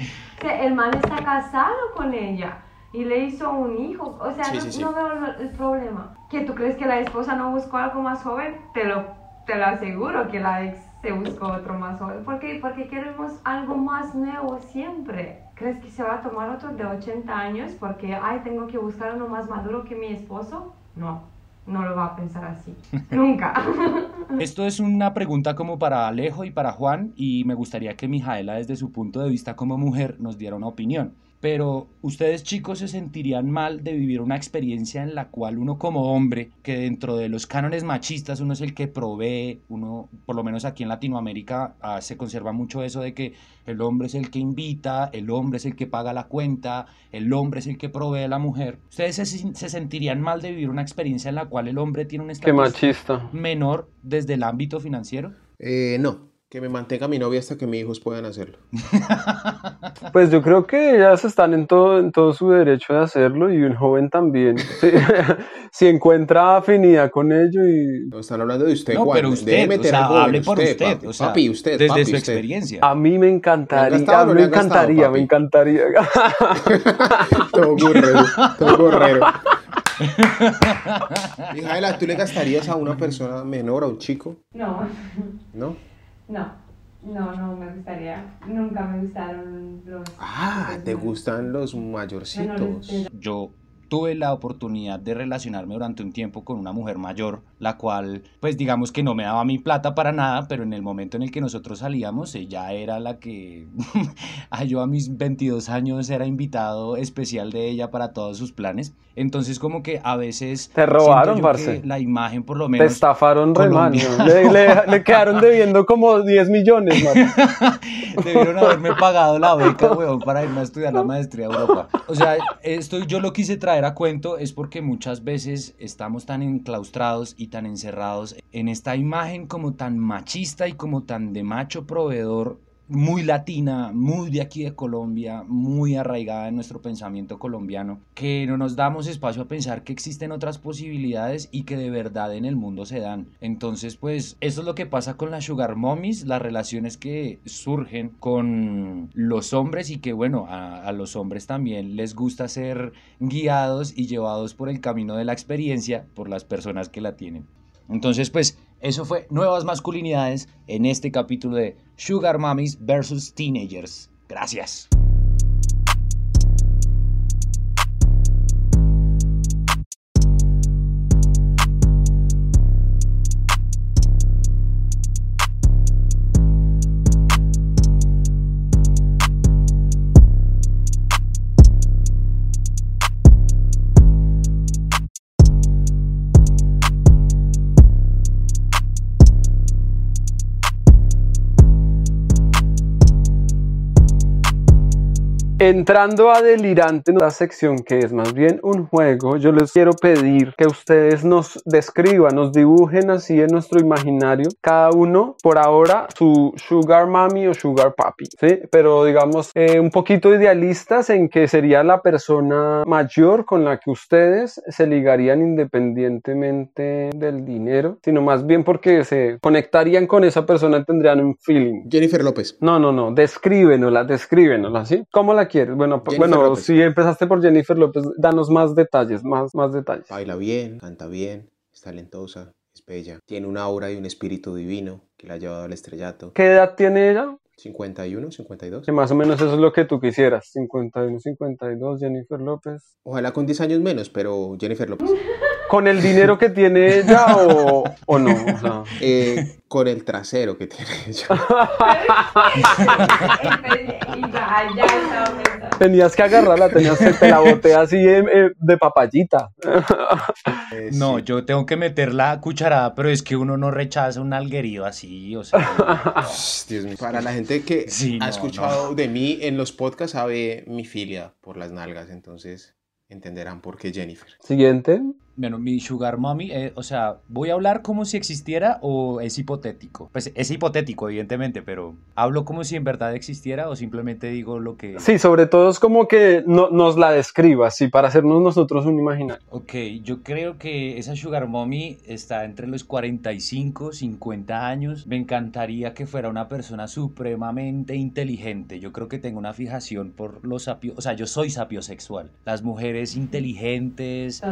el man está casado con ella y le hizo un hijo. O sea, Sí, no, sí, sí. no veo el problema. ¿Que tú crees que la esposa no buscó algo más joven? Te lo, te lo aseguro que la ex se buscó otro más joven. ¿Por qué? Porque queremos algo más nuevo siempre. ¿Crees que se va a tomar otro de 80 años porque, ay, tengo que buscar uno más maduro que mi esposo? No, no lo va a pensar así. Nunca. Esto es una pregunta como para Alejo y para Juan y me gustaría que Mijaela desde su punto de vista como mujer nos diera una opinión. Pero ustedes chicos se sentirían mal de vivir una experiencia en la cual uno como hombre, que dentro de los cánones machistas uno es el que provee, uno, por lo menos aquí en Latinoamérica ah, se conserva mucho eso de que el hombre es el que invita, el hombre es el que paga la cuenta, el hombre es el que provee a la mujer. ¿Ustedes se, se sentirían mal de vivir una experiencia en la cual el hombre tiene un estatus machista. menor desde el ámbito financiero? Eh, no, que me mantenga mi novia hasta que mis hijos puedan hacerlo. Pues yo creo que ellas están en todo, en todo su derecho de hacerlo y un joven también. Si encuentra afinidad con ello y No, están hablando de usted, No, Juan. pero Debe usted, o sea, joven, hable por usted, papi, o sea, papi, usted, desde papi, su usted. experiencia. a mí me encantaría, gastado o no me han gastado, encantaría, me encantaría. Todo burrero, todo gorrero. Mijaela, ¿tú le gastarías a una persona menor, a un chico? No. ¿No? No, no, no me gustaría. Nunca me gustaron los. Ah, ¿te gustan los mayorcitos? Yo tuve la oportunidad de relacionarme durante un tiempo con una mujer mayor, la cual, pues digamos que no me daba mi plata para nada, pero en el momento en el que nosotros salíamos, ella era la que yo a mis 22 años era invitado especial de ella para todos sus planes. Entonces como que a veces... Te robaron, parce. La imagen por lo menos... Te estafaron re mal, le, le, quedaron debiendo como 10 millones. Debieron haberme pagado la beca, weón, para irme a estudiar la maestría a Europa. O sea, esto yo lo quise traer cuento es porque muchas veces estamos tan enclaustrados y tan encerrados en esta imagen como tan machista y como tan de macho proveedor muy latina, muy de aquí de Colombia, muy arraigada en nuestro pensamiento colombiano, que no nos damos espacio a pensar que existen otras posibilidades y que de verdad en el mundo se dan. Entonces, pues eso es lo que pasa con las sugar mommies, las relaciones que surgen con los hombres y que bueno, a, a los hombres también les gusta ser guiados y llevados por el camino de la experiencia por las personas que la tienen. Entonces, pues eso fue Nuevas Masculinidades en este capítulo de Sugar Mummies versus Teenagers. Gracias. Entrando a Delirante, una sección que es más bien un juego, yo les quiero pedir que ustedes nos describan, nos dibujen así en nuestro imaginario, cada uno por ahora su sugar mami o sugar papi, ¿sí? Pero digamos eh, un poquito idealistas en que sería la persona mayor con la que ustedes se ligarían independientemente del dinero, sino más bien porque se conectarían con esa persona y tendrían un feeling. Jennifer López. No, no, no, descríbenosla, descríbenosla, ¿sí? ¿Cómo la bueno, bueno, si empezaste por Jennifer López, danos más detalles, más, más detalles. Baila bien, canta bien, es talentosa, es bella, tiene una aura y un espíritu divino que la ha llevado al estrellato. ¿Qué edad tiene ella? 51, 52. Que más o menos eso es lo que tú quisieras. 51, 52, Jennifer López. Ojalá con 10 años menos, pero Jennifer López. ¿Con el dinero que tiene ella o, o no? Eh, con el trasero que tiene ella. tenías que agarrarla, tenías que te la boté así de, papayita. Eh, no, yo tengo que meter la cucharada, pero es que uno no rechaza un alguerío así, o sea. Dios mío. Para la gente que ha escuchado de mí en los podcasts sabe mi filia por las nalgas, entonces entenderán por qué Jennifer. Siguiente bueno, mi sugar mommy, eh, o sea, voy a hablar como si existiera o es hipotético. Pues es hipotético, evidentemente, pero hablo como si en verdad existiera o simplemente digo lo que... Sí, sobre todo es como que no, nos la describas, sí, para hacernos nosotros un imaginario. Ok, yo creo que esa sugar mommy está entre los 45, 50 años. Me encantaría que fuera una persona supremamente inteligente. Yo creo que tengo una fijación por los sapios, o sea, yo soy sapiosexual. Las mujeres inteligentes,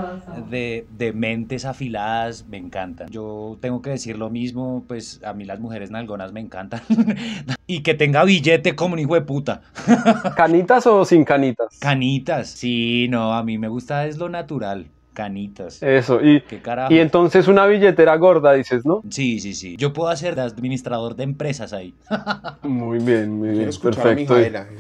de de, mentes afiladas me encantan. Yo tengo que decir lo mismo, pues a mí las mujeres nalgonas me encantan. y que tenga billete como un hijo de puta. ¿Canitas o sin canitas? Canitas, sí, no, a mí me gusta es lo natural. Canitas. Eso, y, y entonces una billetera gorda, dices, ¿no? Sí, sí, sí. Yo puedo hacer de administrador de empresas ahí. muy bien, muy bien. Perfecto.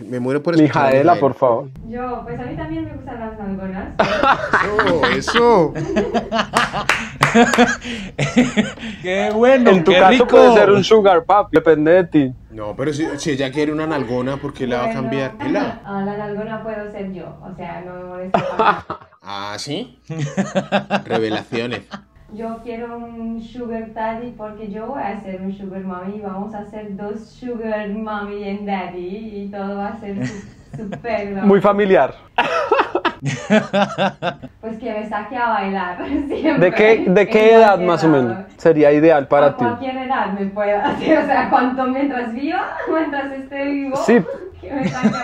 Me muero por escuchar Mijaela, por favor. Yo, pues a mí también me gustan las algonas. eso, eso. qué bueno. En tu qué caso rico. puede ser un sugar pop, depende de ti. No, pero si, si ella quiere una nalgona, ¿por qué la va a cambiar? ¿La? Ah, la nalgona puedo ser yo, o sea, no me molesta. ah, ¿sí? Revelaciones. Yo quiero un sugar daddy porque yo voy a ser un sugar mommy y vamos a ser dos sugar mommy and daddy y todo va a ser súper... Muy familiar. Pues que me saque a bailar ¿De qué, de qué edad más o menos sería ideal para a ti? cualquier edad me pueda hacer, o sea, cuanto mientras viva, mientras esté vivo. Sí.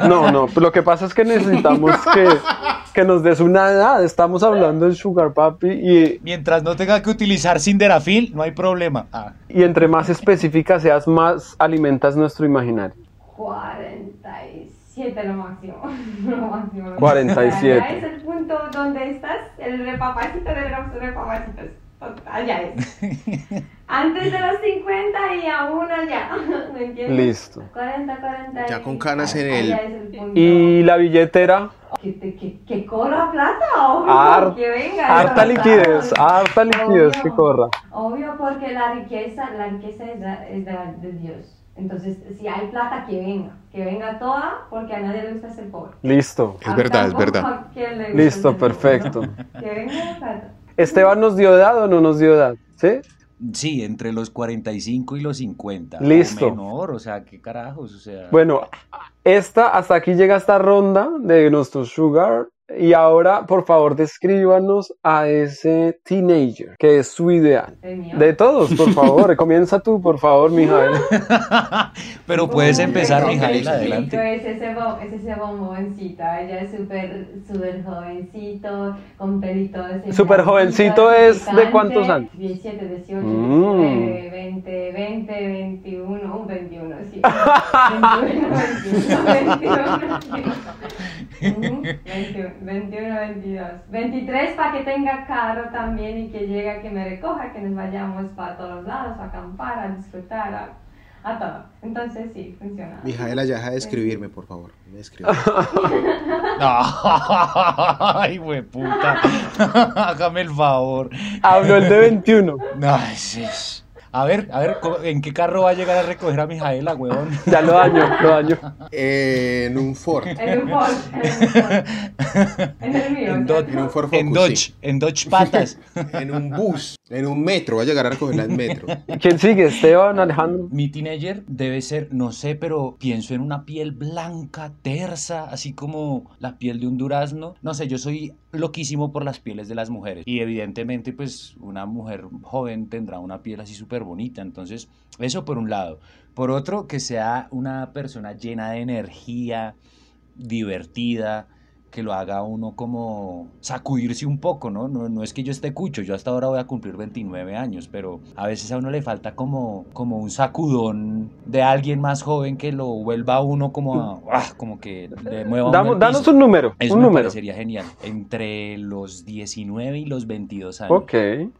No, no, lo que pasa es que necesitamos que, que nos des una edad. Estamos hablando del Sugar Papi y. Mientras no tenga que utilizar Cinderafil, no hay problema. Ah. Y entre más específica seas, más alimentas nuestro imaginario. 45 47 lo máximo. lo máximo. lo 47. Allá es el punto donde estás, el repapacito de los repapacitos. Allá es. Antes de los 50 y aún allá. ¿Me entiendes? Listo. 40, 40. Ya con canas en el- allá es el punto. ¿Y la billetera? Que, te- que, que corra plata, obvio. Har- que venga. harta liquidez, harta liquidez que Obvio. corra. Obvio, porque la riqueza, la riqueza es, de, es de, de Dios. Entonces, si hay plata, que venga. Que venga toda, porque a nadie le gusta ser pobre. Listo. Es verdad, es verdad. Listo, pobre, perfecto. ¿no? Que venga la plata. ¿Esteban nos dio edad o no nos dio edad? ¿Sí? Sí, entre los 45 y los 50. Listo. O menor, o sea, qué carajos, o sea. Bueno, esta, hasta aquí llega esta ronda de nuestro Sugar. Y ahora, por favor, descríbanos a ese teenager que es su ideal. El mío. De todos, por favor. Comienza tú, por favor, Mijael. Pero puedes empezar, Mijael, adelante. Es ese, es ese bomboncito, ella es súper súper jovencito, con pelito así Súper jovencito es de cuántos años? 17, 18, Mm. 19, 20, 20, 21, un 21, sí. 21, 21, 21, 21. Ujú, 21, 21, 22. 23 para que tenga carro también y que llegue a que me recoja, que nos vayamos para todos lados, a acampar, a disfrutar, a, a todo. Entonces sí, funciona. Mijaela, ya deja de escribirme, por favor. Me escribe. Ay, puta. Hágame el favor. Habló el de 21. Ay, sí. A ver, a ver, ¿cómo- ¿en qué carro va a llegar a recoger a Mijaela, huevón? Ya lo daño, lo daño. en un Ford. En un Ford, en un Ford. En el mío. En. Dodge, En un Ford en Focus, Dodge, sí. en Dodge patas. En un bus. En un metro. Va a llegar a recogerla en metro. ¿Quién sigue? Esteban, Alejandro. Mi teenager debe ser, no sé, pero pienso en una piel blanca, tersa, así como la piel de un durazno. No sé, yo soy loquísimo por las pieles de las mujeres. Y evidentemente, pues una mujer joven tendrá una piel así súper bonita. Entonces, eso por un lado. Por otro, que sea una persona llena de energía, divertida, que lo haga uno como sacudirse un poco, ¿no? ¿no? No es que yo esté cucho, yo hasta ahora voy a cumplir 29 años, pero a veces a uno le falta como, como un sacudón de alguien más joven que lo vuelva a uno como a, ¡ah! como que le mueva uno Damos- el danos un número. Eso un me número. parecería genial. Entre los 19 y los 22 años. Ok.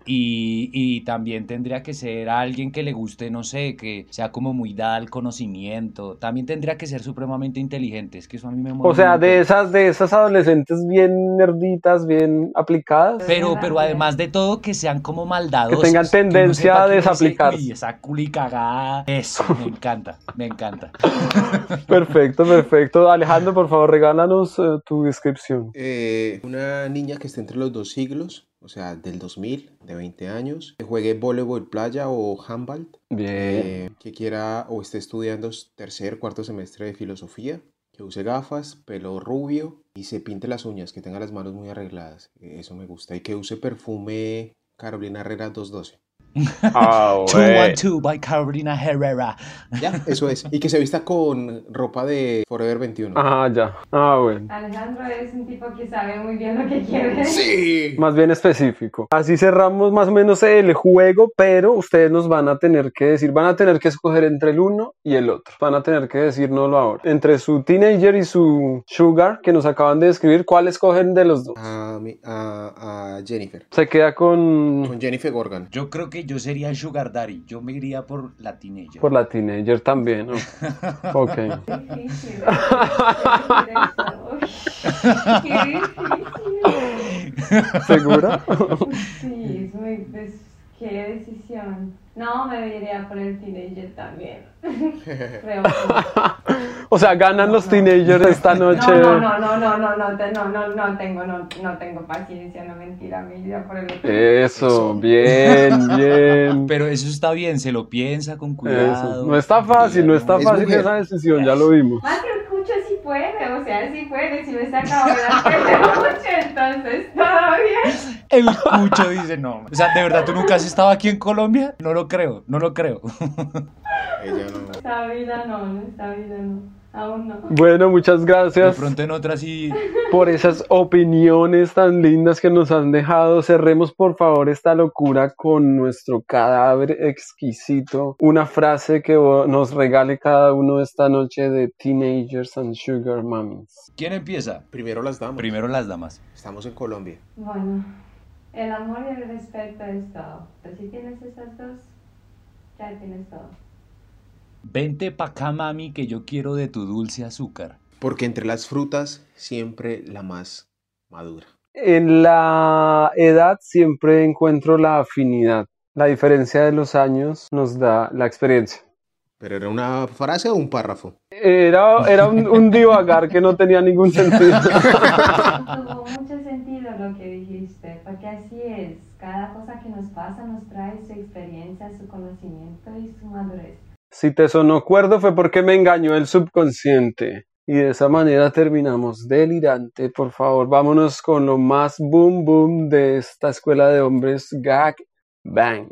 Y, y también tendría que ser alguien que le guste, no sé, que sea como muy dada al conocimiento. También tendría que ser supremamente inteligente. Es que eso a mí me O sea, mucho. de esas, de esas adolescentes bien nerditas, bien aplicadas. Pero, pero además de todo, que sean como maldadosos. tengan uno tendencia a que uno dice, desaplicarse. "Uy, esa culi cagada. Eso, me encanta, me encanta. Perfecto, perfecto. Alejandro, por favor, regálanos eh, tu descripción. Eh, una niña que esté entre los dos siglos, o sea, del 2000, de 20 años, que juegue voleibol playa o handball, Bien. eh, que quiera o esté estudiando tercer, cuarto semestre de filosofía, que use gafas, pelo rubio y se pinte las uñas, que tenga las manos muy arregladas. Eso me gusta. Y que use perfume Carolina Herrera 212. Ah, 212 by Carolina Herrera. Ya, eso es. Y que se vista con ropa de Forever 21. Ah, ya. Ah, bueno. Alejandro es un tipo que sabe muy bien lo que quiere. Sí. Más bien específico. Así cerramos más o menos el juego, pero ustedes nos van a tener que decir, van a tener que escoger entre el uno y el otro. Van a tener que decírnoslo ahora. Entre su teenager y su sugar, que nos acaban de describir, ¿cuál escogen de los dos? A, mi- a- a Jennifer. Se queda con... Con Jennifer Gorgan. Yo creo que yo sería Sugar Daddy. Yo me iría por la teenager. Por la teenager también, ¿no? Ok. Difícil, Qué difícil. ¿Segura? Sí, es muy. es- qué decisión. No, me iría por el teenager también. Creo que. O sea, ganan los teenagers esta noche. No, no, no, no, no, no, no, no, no, no tengo, no, no tengo paciencia, no mentira, me iría por el otro. Eso, bien, bien. Pero eso está bien, se lo piensa con cuidado. Eso. No está fácil, no está Es fácil mujer. esa decisión, ya lo vimos. Puede, o sea, sí puede, si me saca el cucho, entonces todo bien. El cucho dice no. O sea, ¿de verdad tú nunca has estado aquí en Colombia? No lo creo, no lo creo. Ella no. Esta vida no, no, esta vida no. Aún no. Bueno, muchas De gracias pronto en otras sí. por esas opiniones tan lindas que nos han dejado. Cerremos por favor esta locura con nuestro cadáver exquisito. Una frase que nos regale cada uno esta noche de Teenagers and Sugar Mummies. ¿Quién empieza? Primero las damas. Primero las damas. Estamos en Colombia. Bueno, el amor y el respeto es todo. Pero si tienes esas dos, ya tienes todo. Vente pa' acá, mami, que yo quiero de tu dulce azúcar. Porque entre las frutas, siempre la más madura. En la edad siempre encuentro la afinidad. La diferencia de los años nos da la experiencia. ¿Pero era una frase o un párrafo? Era, era un, un divagar que no tenía ningún sentido. Tuvo mucho sentido lo que dijiste, porque así es. Cada cosa que nos pasa nos trae su experiencia, su conocimiento y su madurez. Si te sonó cuerdo fue porque me engañó el subconsciente. Y de esa manera terminamos delirante. Por favor, vámonos con lo más boom boom de esta escuela de hombres gag bang.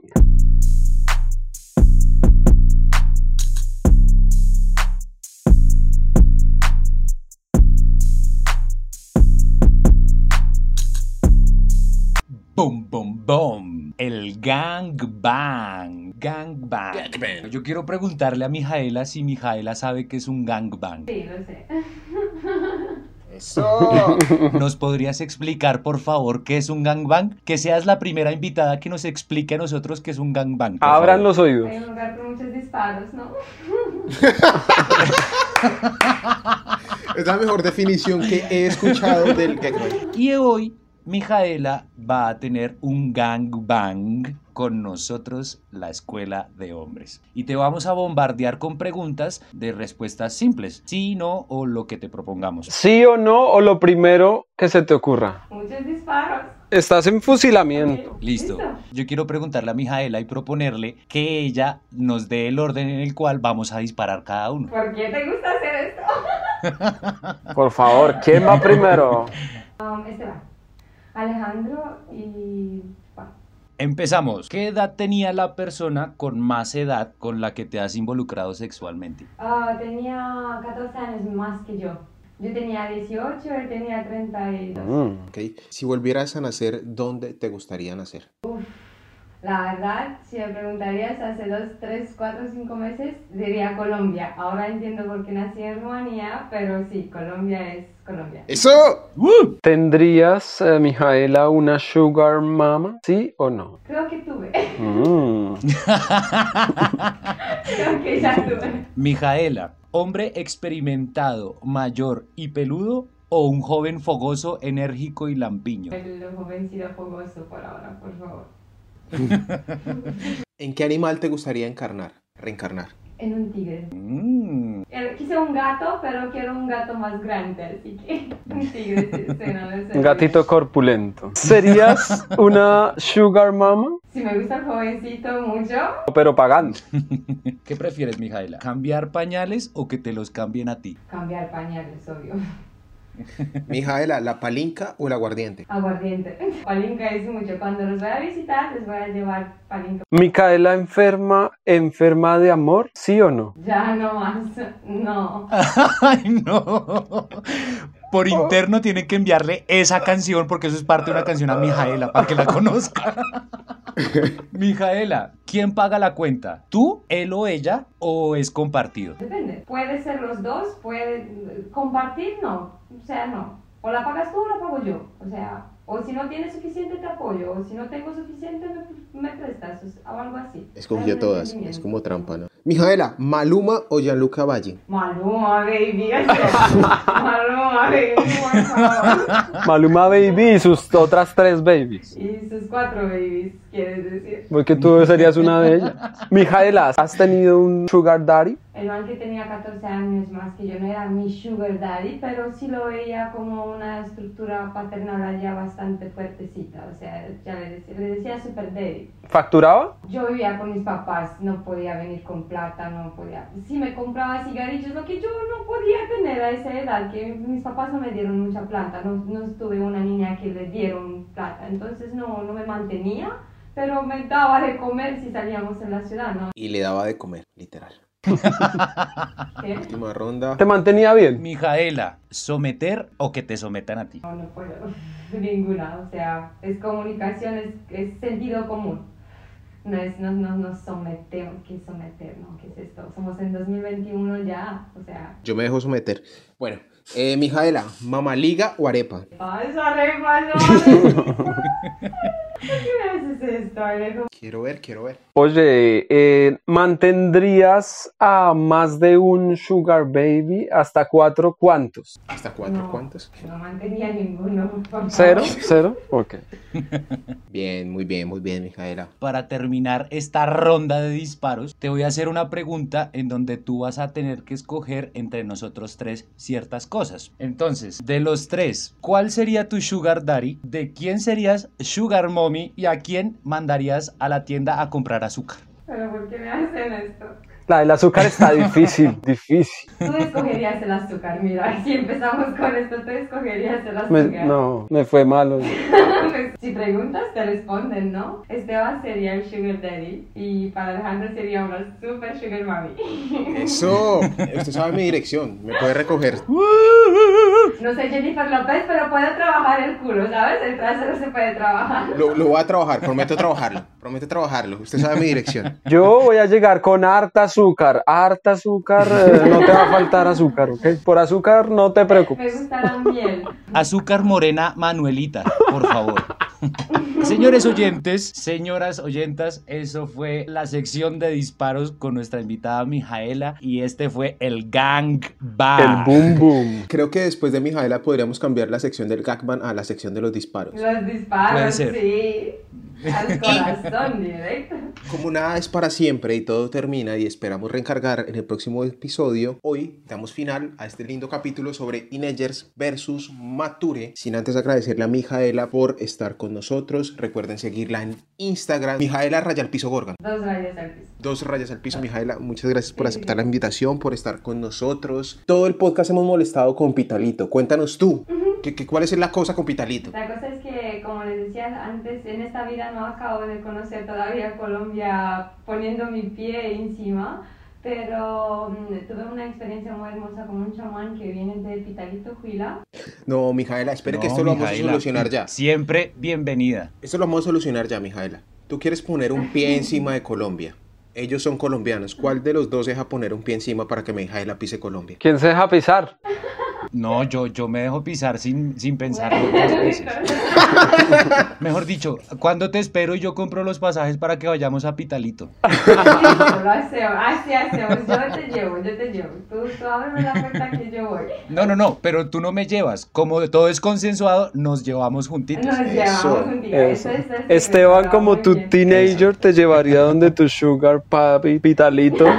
Boom, boom, boom. El gang bang. Gang bang. Yo quiero preguntarle a Mijaela si Mijaela sabe qué es un gang bang. Sí, lo sé. ¡Eso! ¿Nos podrías explicar, por favor, qué es un gang bang? Que seas la primera invitada que nos explique a nosotros qué es un gang bang. por Abran favor. los oídos. Hay un lugar con muchos disparos, ¿no? es la mejor definición que he escuchado del gangbang. Y hoy Mijaela va a tener un gang bang con nosotros, la escuela de hombres. Y te vamos a bombardear con preguntas de respuestas simples, sí, no o lo que te propongamos. ¿Sí o no? O lo primero que se te ocurra. Muchos disparos. Estás en fusilamiento. Listo. Yo quiero preguntarle a Mijaela y proponerle que ella nos dé el orden en el cual vamos a disparar cada uno. ¿Por qué te gusta hacer esto? Por favor, ¿quién va primero? Um, este va. Alejandro y Juan. Empezamos. ¿Qué edad tenía la persona con más edad con la que te has involucrado sexualmente? Ah, tenía 14 años más que yo. Yo tenía 18, él tenía 32. Mm. ¿ok? Si volvieras a nacer, ¿dónde te gustaría nacer? La verdad, si me preguntarías hace 2, 3, 4, 5 meses, diría Colombia. Ahora entiendo por qué nací en Rumanía, pero sí, Colombia es Colombia. ¡Eso! ¡Uh! ¿Tendrías, eh, Mijaela, una sugar mama? ¿Sí o no? Creo que tuve. Mm. Creo que ya tuve. Mijaela, hombre experimentado, mayor y peludo o un joven fogoso, enérgico y lampiño. El jovencito fogoso por ahora, por favor. ¿En qué animal te gustaría encarnar? Reencarnar. En un tigre. Mm, Eh, Quise un gato, pero quiero un gato más grande, así que un tigre Un gatito corpulento. ¿Serías una sugar mama? Si me gusta el jovencito mucho, Pero pagando. ¿Qué prefieres, Mijaela? ¿Cambiar pañales o que te los cambien a ti? cambiar pañales, obvio. Mijaela, ¿la palinca o el aguardiente? Aguardiente. Palinca es mucho. Cuando los voy a visitar, les voy a llevar palinca. ¿Micaela enferma, enferma de amor? ¿Sí o no? Ya no más. No. ¡Ay, no! Por interno tienen que enviarle esa canción porque eso es parte de una canción a Mijaela para que la conozca. Mijaela, ¿quién paga la cuenta? ¿Tú, él o ella o es compartido? Depende. Puede ser los dos, puede compartir, no. O sea, no. O la pagas tú o la pago yo. O sea, o si no tienes suficiente te apoyo, o si no tengo suficiente me, me prestas, o algo así. Escogió todas. Es como trampa, ¿no? Mijaela, ¿Maluma o Gianluca Valle? Maluma, baby. eso. Maluma, baby. por favor. Maluma Baby y sus otras tres babies. Y sus cuatro babies, quieres decir. Porque tú serías una de ellas. Mijaela, ¿has tenido un sugar daddy? El man que tenía 14 años más que yo no era mi sugar daddy, pero sí lo veía como una estructura paternal ya bastante fuertecita. O sea, ya le decía, le decía super daddy. ¿Facturaba? Yo vivía con mis papás, no podía venir con plata, no podía. Sí me compraba cigarrillos, lo que yo no podía tener a esa edad, que mis papás no me dieron mucha plata, no, no tuve una niña que le dieron plata, entonces no, no me mantenía, pero me daba de comer si salíamos en la ciudad, ¿no? Y le daba de comer, literal. ¿Qué? Última ronda. ¿Te mantenía bien? Mijaela, ¿someter o que te sometan a ti? No, no puedo. Ninguna. O sea, es comunicación, es, es sentido común. No es, no, no nos sometemos, ¿qué someter? No, ¿qué es esto? Somos en 2021 ya, o sea. Yo me dejo someter. Bueno, eh, Mijaela, mamaliga o arepa. ¡Ay, esa arepa, no! ¿Por qué me haces esto, Alejo? Quiero ver, quiero ver. Oye, eh, ¿mantendrías a más de un sugar baby? ¿Hasta cuatro cuántos? ¿Hasta cuatro No, cuántos? No mantenía ninguno. ¿Cero? ¿Cero? Ok. Bien, muy bien, muy bien, Mijaela. Para terminar esta ronda de disparos, te voy a hacer una pregunta en donde tú vas a tener que escoger entre nosotros tres ciertas cosas. Entonces, de los tres, ¿cuál sería tu sugar daddy? ¿De quién serías sugar ¿Y a quién mandarías a la tienda a comprar azúcar? ¿Pero por qué me hacen esto? La del azúcar está difícil, difícil. Tú escogerías el azúcar, mira, si empezamos con esto, tú escogerías el Me- azúcar. no, me fue malo. Si preguntas, te responden, ¿no? Esteban sería el sugar daddy y para Alejandro sería una super sugar mommy. Eso, usted sabe mi dirección, me puede recoger. No sé Jennifer López, pero puedo trabajar el culo, ¿sabes? El trasero se puede trabajar. Lo, lo voy a trabajar, prometo trabajarlo, prometo trabajarlo. Usted sabe mi dirección. Yo voy a llegar con harta azúcar, harta azúcar, eh, no te va a faltar azúcar, ¿ok? Por azúcar no te Me preocupes. gusta la miel. Azúcar morena Manuelita, por favor. Señores oyentes, señoras oyentas, eso fue la sección de disparos con nuestra invitada Mijaela y este fue el Gang El Bang. boom boom. Creo que después de Mijaela podríamos cambiar la sección del Gagman a la sección de los disparos. Los disparos, sí. Al corazón directo. Como nada es para siempre y todo termina y esperamos reencargar en el próximo episodio, hoy damos final a este lindo capítulo sobre teenagers versus mature. Sin antes agradecerle a Mijaela por estar con nosotros. Recuerden seguirla en Instagram. Mijaela Raya al Piso Gorgan. Dos rayas al piso. Dos rayas al piso, Mijaela. Muchas gracias por aceptar la invitación, por estar con nosotros. Todo el podcast hemos molestado con Pitalito. Cuéntanos tú, ¿qué, qué- cuál es la cosa con Pitalito? La cosa es que, como les decía antes, en esta vida no acabo de conocer todavía Colombia poniendo mi pie encima, pero mm, tuve una experiencia muy hermosa con un chamán que viene de Pitalito, Huila. No, Mijaela, espere que No, esto lo vamos a Mijaela, solucionar ya. Siempre bienvenida. Esto lo vamos a solucionar ya, Mijaela. Tú quieres poner un pie encima de Colombia. Ellos son colombianos. ¿Cuál de los dos deja poner un pie encima para que Mijaela pise Colombia? ¿Quién se deja pisar? No, yo, yo me dejo pisar sin, sin pensarlo dos veces. Mejor dicho, ¿cuándo te espero y yo compro los pasajes para que vayamos a Pitalito? Lo hacemos, así hacemos, yo te llevo, yo te llevo. Tú, tú ábreme la puerta que yo voy. No, no, no, pero tú no me llevas. Como todo es consensuado, nos llevamos juntitos. Nos Eso, llevamos un día. Eso. Eso es el Esteban, secreto, como tu bien. teenager, te llevaría donde tu sugar papi, pitalito.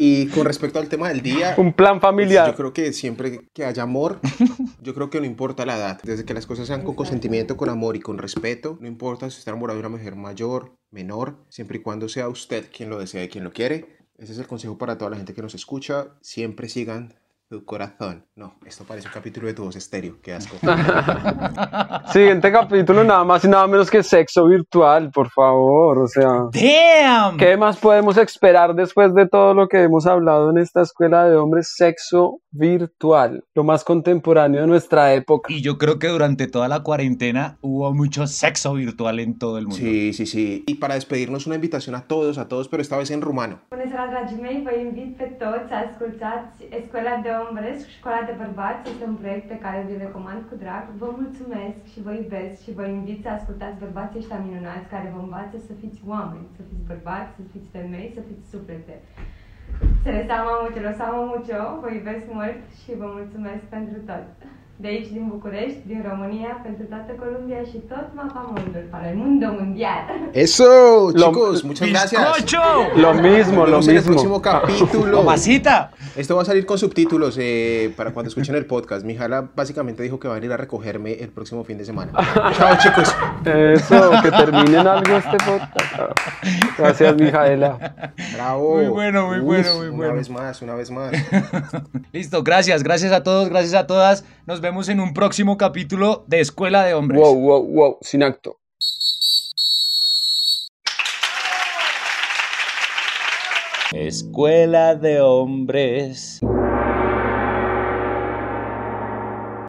Y con respecto al tema del día, Un plan yo familiar. creo que siempre que haya amor, yo creo que no importa la edad. Desde que las cosas sean con consentimiento, con amor y con respeto, no importa si está enamorado de una mujer mayor, menor, siempre y cuando sea usted quien lo desea y quien lo quiere. Ese es el consejo para toda la gente que nos escucha. Siempre sigan tu corazón. No, esto parece un capítulo de tu voz estéreo. Qué asco. Siguiente capítulo, nada más y nada menos que sexo virtual, por favor. O sea, ¡Damn! ¿qué más podemos esperar después de todo lo que hemos hablado en esta escuela de hombres? Sexo virtual, lo más contemporáneo de nuestra época. Y yo creo que durante toda la cuarentena hubo mucho sexo virtual en todo el mundo. Sí, sí, sí. Y para despedirnos, una invitación a todos, a todos, pero esta vez en rumano. Bună seara, dragii mei! Vă invit pe toți să ascultați Escola de Ombres, Școala de Bărbați. Este un proiect pe care vi-l recomand cu drag. Vă mulțumesc și vă iubesc și vă invit să ascultați bărbații ăștia minunați care vă învață să fiți oameni, să fiți bărbați, să fiți femei, să fiți suflete. Se les amo mucho, los amo mucho, vă iubesc mult și vă mulțumesc pentru tot. De aici, din București, din România, pentru toată Columbia și tot mapamondul, para el mundo mundial. Eso, Lo- chicos, muchas gracias. ¡Bizcocho! Lo mismo, lo vemos en el próximo mismo. capítulo. ¡Mamacita! Esto va a salir con subtítulos eh, para cuando escuchen el podcast. Mi jala básicamente dijo que va a venir a recogerme el próximo fin de semana. Chao, chicos. Eso, que termine en algo este podcast. Gracias, Mijaela. Bravo. Muy bueno, muy bueno, muy una bueno. vez más, una vez más. Listo, gracias, gracias a todos, gracias a todas. Nos vemos en un próximo capítulo de Escuela de Hombres. Wow, wow, wow, sin acto. Escuela de Hombres.